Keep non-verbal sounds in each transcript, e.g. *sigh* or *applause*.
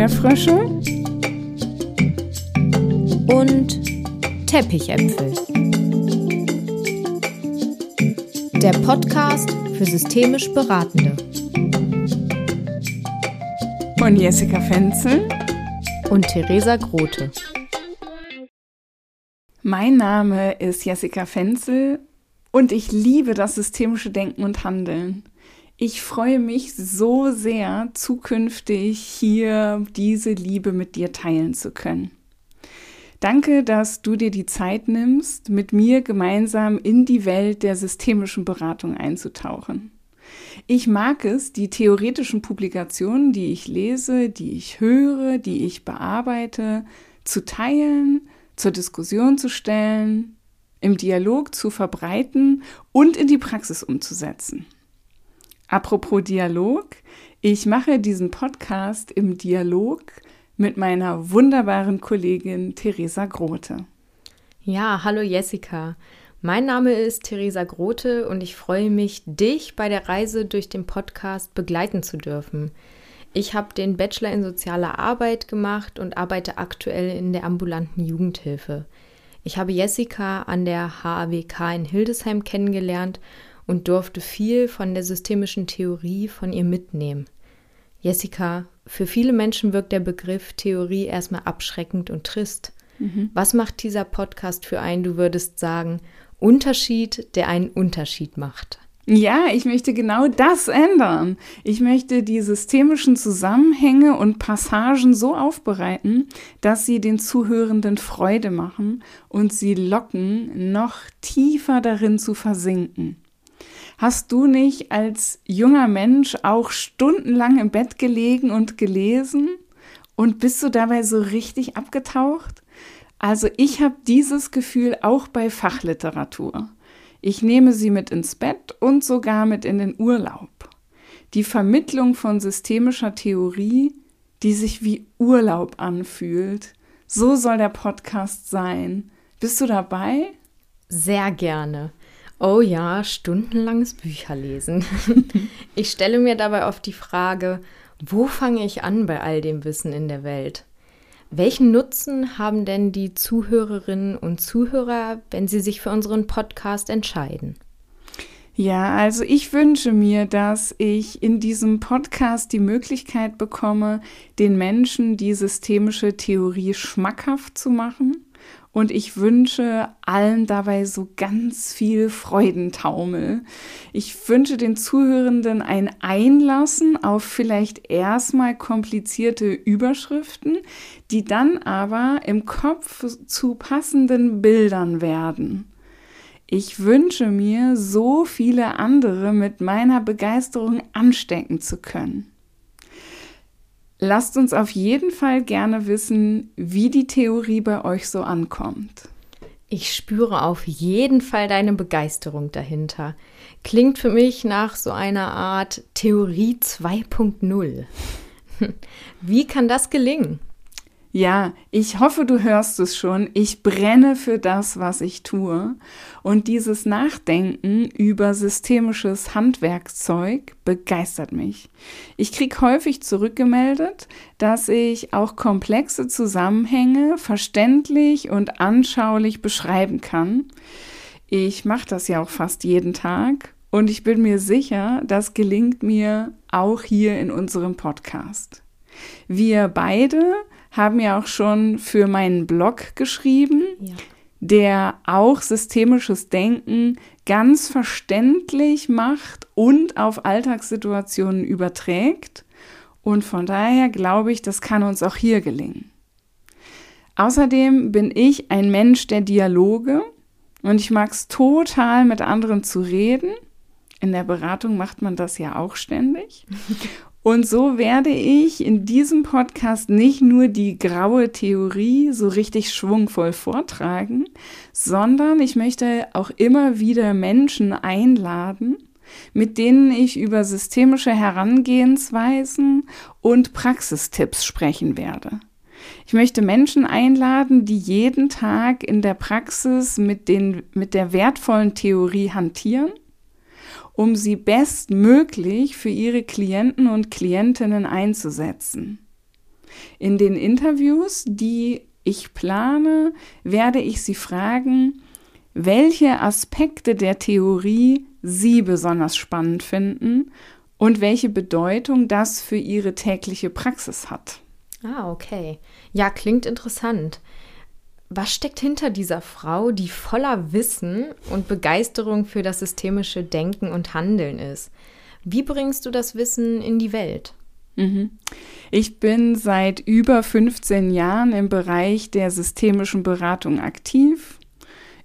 Erdbeerfrösche und Teppichäpfel. Der Podcast für systemisch Beratende. Von Jessica Fenzel und Theresa Grote. Mein Name ist Jessica Fenzel und ich liebe das systemische Denken und Handeln. Ich freue mich so sehr, zukünftig hier diese Liebe mit dir teilen zu können. Danke, dass du dir die Zeit nimmst, mit mir gemeinsam in die Welt der systemischen Beratung einzutauchen. Ich mag es, die theoretischen Publikationen, die ich lese, die ich höre, die ich bearbeite, zu teilen, zur Diskussion zu stellen, im Dialog zu verbreiten und in die Praxis umzusetzen. Apropos Dialog, ich mache diesen Podcast im Dialog mit meiner wunderbaren Kollegin Theresa Grote. Ja, hallo Jessica. Mein Name ist Theresa Grote und ich freue mich, dich bei der Reise durch den Podcast begleiten zu dürfen. Ich habe den Bachelor in sozialer Arbeit gemacht und arbeite aktuell in der ambulanten Jugendhilfe. Ich habe Jessica an der HAWK in Hildesheim kennengelernt und durfte viel von der systemischen Theorie von ihr mitnehmen. Jessica, für viele Menschen wirkt der Begriff Theorie erstmal abschreckend und trist. Mhm. Was macht dieser Podcast für einen, du würdest sagen, Unterschied, der einen Unterschied macht? Ja, ich möchte genau das ändern. Ich möchte die systemischen Zusammenhänge und Passagen so aufbereiten, dass sie den Zuhörenden Freude machen und sie locken, noch tiefer darin zu versinken. Hast du nicht als junger Mensch auch stundenlang im Bett gelegen und gelesen? Und bist du dabei so richtig abgetaucht? Also ich habe dieses Gefühl auch bei Fachliteratur. Ich nehme sie mit ins Bett und sogar mit in den Urlaub. Die Vermittlung von systemischer Theorie, die sich wie Urlaub anfühlt. So soll der Podcast sein. Bist du dabei? Sehr gerne. Oh ja, stundenlanges Bücherlesen. *laughs* ich stelle mir dabei oft die Frage, wo fange ich an bei all dem Wissen in der Welt? Welchen Nutzen haben denn die Zuhörerinnen und Zuhörer, wenn sie sich für unseren Podcast entscheiden? Ja, also ich wünsche mir, dass ich in diesem Podcast die Möglichkeit bekomme, den Menschen die systemische Theorie schmackhaft zu machen und ich wünsche allen dabei so ganz viel Freudentaumel. Ich wünsche den Zuhörenden ein Einlassen auf vielleicht erstmal komplizierte Überschriften, die dann aber im Kopf zu passenden Bildern werden. Ich wünsche mir, so viele andere mit meiner Begeisterung anstecken zu können. Lasst uns auf jeden Fall gerne wissen, wie die Theorie bei euch so ankommt. Ich spüre auf jeden Fall deine Begeisterung dahinter. Klingt für mich nach so einer Art Theorie 2.0. *laughs* Wie kann das gelingen? Ja, ich hoffe, du hörst es schon. Ich brenne für das, was ich tue. Und dieses Nachdenken über systemisches Handwerkszeug begeistert mich. Ich kriege häufig zurückgemeldet, dass ich auch komplexe Zusammenhänge verständlich und anschaulich beschreiben kann. Ich mache das ja auch fast jeden Tag und ich bin mir sicher, das gelingt mir auch hier in unserem Podcast. Wir beide haben ja auch schon für meinen Blog geschrieben, ja. der auch systemisches Denken ganz verständlich macht und auf Alltagssituationen überträgt. Und von daher glaube ich, das kann uns auch hier gelingen. Außerdem bin ich ein Mensch der Dialoge und ich mag es total, mit anderen zu reden. In der Beratung macht man das ja auch ständig. *laughs* Und so werde ich in diesem Podcast nicht nur die graue Theorie so richtig schwungvoll vortragen, sondern ich möchte auch immer wieder Menschen einladen, mit denen ich über systemische Herangehensweisen und Praxistipps sprechen werde. Ich möchte Menschen einladen, die jeden Tag in der Praxis mit, den, mit der wertvollen Theorie hantieren um sie bestmöglich für ihre Klienten und Klientinnen einzusetzen. In den Interviews, die ich plane, werde ich Sie fragen, welche Aspekte der Theorie Sie besonders spannend finden und welche Bedeutung das für Ihre tägliche Praxis hat. Ah, okay. Ja, klingt interessant. Was steckt hinter dieser Frau, die voller Wissen und Begeisterung für das systemische Denken und Handeln ist? Wie bringst du das Wissen in die Welt? Mhm. Ich bin seit über 15 Jahren im Bereich der systemischen Beratung aktiv.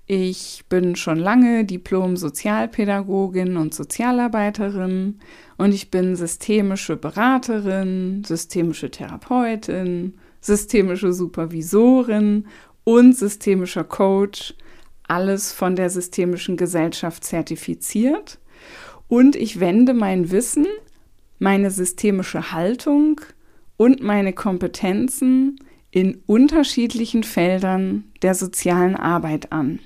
Ich bin schon lange Diplom-Sozialpädagogin und Sozialarbeiterin und ich bin systemische Beraterin, systemische Therapeutin, systemische Supervisorin und systemischer Coach. Alles von der Systemischen Gesellschaft zertifiziert. Und ich wende mein Wissen, meine systemische Haltung und meine Kompetenzen in unterschiedlichen Feldern der sozialen Arbeit an.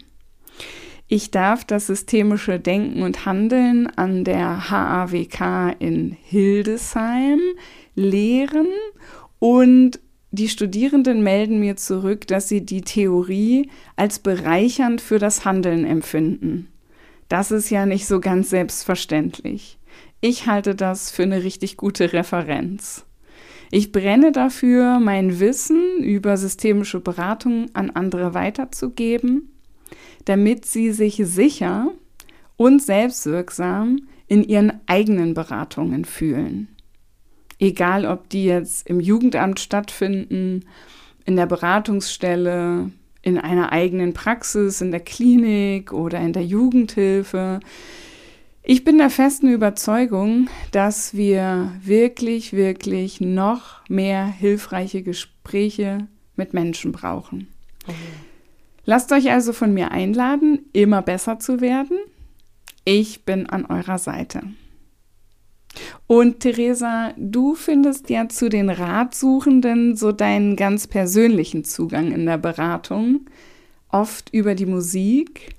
Ich darf das systemische Denken und Handeln an der HAWK in Hildesheim lehren und die Studierenden melden mir zurück, dass sie die Theorie als bereichernd für das Handeln empfinden. Das ist ja nicht so ganz selbstverständlich. Ich halte das für eine richtig gute Referenz. Ich brenne dafür, mein Wissen über systemische Beratung an andere weiterzugeben, damit sie sich sicher und selbstwirksam in ihren eigenen Beratungen fühlen. Egal, ob die jetzt im Jugendamt stattfinden, in der Beratungsstelle, in einer eigenen Praxis, in der Klinik oder in der Jugendhilfe. Ich bin der festen Überzeugung, dass wir wirklich, wirklich noch mehr hilfreiche Gespräche mit Menschen brauchen. Okay. Lasst euch also von mir einladen, immer besser zu werden. Ich bin an eurer Seite. Und Theresa, du findest ja zu den Ratsuchenden so deinen ganz persönlichen Zugang in der Beratung, oft über die Musik.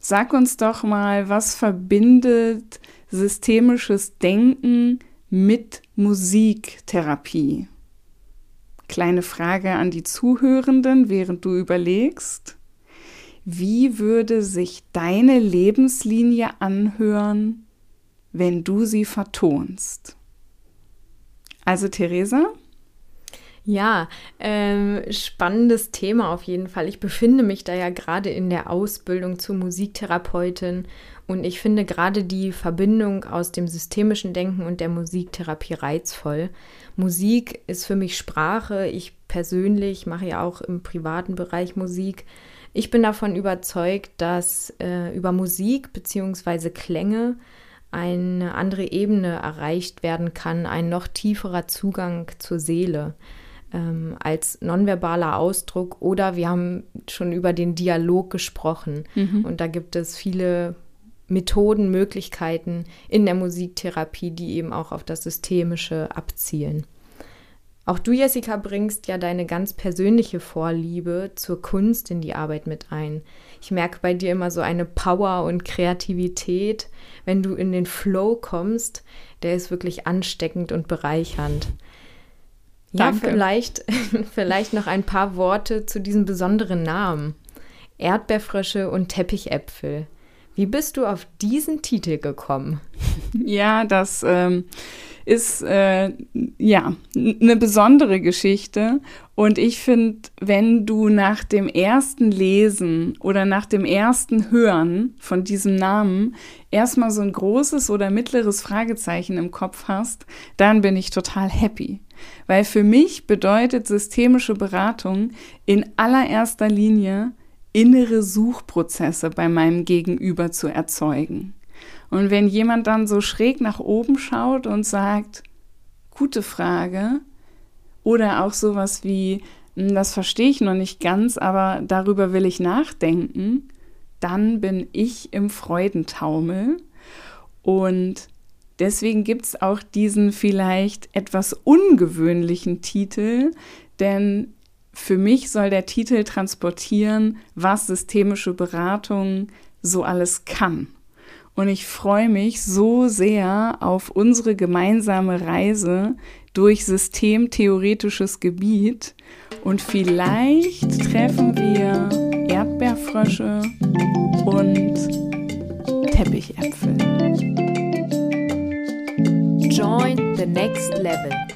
Sag uns doch mal, was verbindet systemisches Denken mit Musiktherapie? Kleine Frage an die Zuhörenden, während du überlegst. Wie würde sich deine Lebenslinie anhören, wenn du sie vertonst. Also Theresa? Ja, ähm, spannendes Thema auf jeden Fall. Ich befinde mich da ja gerade in der Ausbildung zur Musiktherapeutin und ich finde gerade die Verbindung aus dem systemischen Denken und der Musiktherapie reizvoll. Musik ist für mich Sprache. Ich persönlich mache ja auch im privaten Bereich Musik. Ich bin davon überzeugt, dass äh, über Musik bzw. Klänge eine andere Ebene erreicht werden kann, ein noch tieferer Zugang zur Seele ähm, als nonverbaler Ausdruck. Oder wir haben schon über den Dialog gesprochen. Mhm. Und da gibt es viele Methoden, Möglichkeiten in der Musiktherapie, die eben auch auf das Systemische abzielen. Auch du, Jessica, bringst ja deine ganz persönliche Vorliebe zur Kunst in die Arbeit mit ein. Ich merke bei dir immer so eine Power und Kreativität, wenn du in den Flow kommst, der ist wirklich ansteckend und bereichernd. Ja, Danke. vielleicht, *laughs* vielleicht noch ein paar Worte zu diesem besonderen Namen. Erdbeerfrösche und Teppichäpfel. Wie bist du auf diesen Titel gekommen? Ja, das ähm, ist äh, ja eine besondere Geschichte. Und ich finde, wenn du nach dem ersten Lesen oder nach dem ersten Hören von diesem Namen erstmal so ein großes oder mittleres Fragezeichen im Kopf hast, dann bin ich total happy. Weil für mich bedeutet systemische Beratung in allererster Linie innere Suchprozesse bei meinem Gegenüber zu erzeugen. Und wenn jemand dann so schräg nach oben schaut und sagt, gute Frage, oder auch sowas wie, hm, das verstehe ich noch nicht ganz, aber darüber will ich nachdenken, dann bin ich im Freudentaumel. Und deswegen gibt es auch diesen vielleicht etwas ungewöhnlichen Titel, denn für mich soll der Titel transportieren, was systemische Beratung so alles kann. Und ich freue mich so sehr auf unsere gemeinsame Reise durch systemtheoretisches Gebiet und vielleicht treffen wir Erdbeerfrösche und Teppichäpfel. Join the next level.